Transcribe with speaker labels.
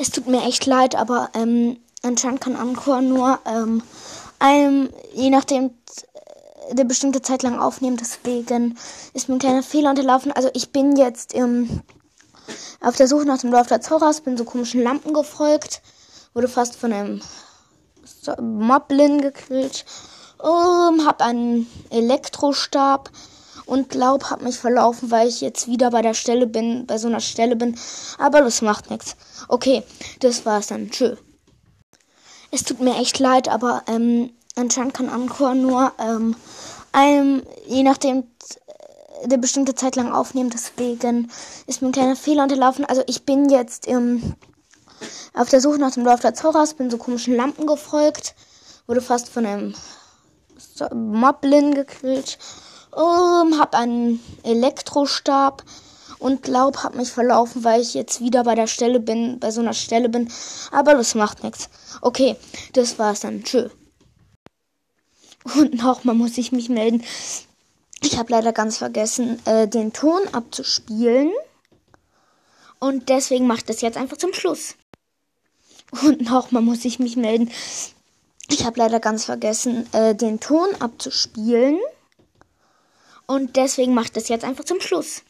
Speaker 1: Es tut mir echt leid, aber ähm, anscheinend kann Anchor nur ähm, einem, je nachdem, äh, eine bestimmte Zeit lang aufnehmen. Deswegen ist mir ein kleiner Fehler unterlaufen. Also ich bin jetzt ähm, auf der Suche nach dem Dorf der Zoras, bin so komischen Lampen gefolgt, wurde fast von einem Moblin gekillt, ähm, hab einen Elektrostab und glaub, hab mich verlaufen, weil ich jetzt wieder bei der Stelle bin, bei so einer Stelle bin. Aber das macht nichts. Okay, das war's dann. Tschö. Es tut mir echt leid, aber ähm, anscheinend kann Anchor nur ähm, einem, je nachdem, äh, eine bestimmte Zeit lang aufnehmen. Deswegen ist mir ein kleiner Fehler unterlaufen. Also ich bin jetzt ähm, auf der Suche nach dem Dorf der Zoras, bin so komischen Lampen gefolgt, wurde fast von einem Moblin gekillt, ähm, hab einen Elektrostab und glaub, hab mich verlaufen, weil ich jetzt wieder bei der Stelle bin, bei so einer Stelle bin. Aber das macht nichts. Okay, das war's dann. Tschö. Und nochmal muss ich mich melden. Ich habe leider ganz vergessen, äh, den Ton abzuspielen. Und deswegen mache ich das jetzt einfach zum Schluss. Und nochmal muss ich mich melden. Ich habe leider ganz vergessen, äh, den Ton abzuspielen. Und deswegen mache ich das jetzt einfach zum Schluss.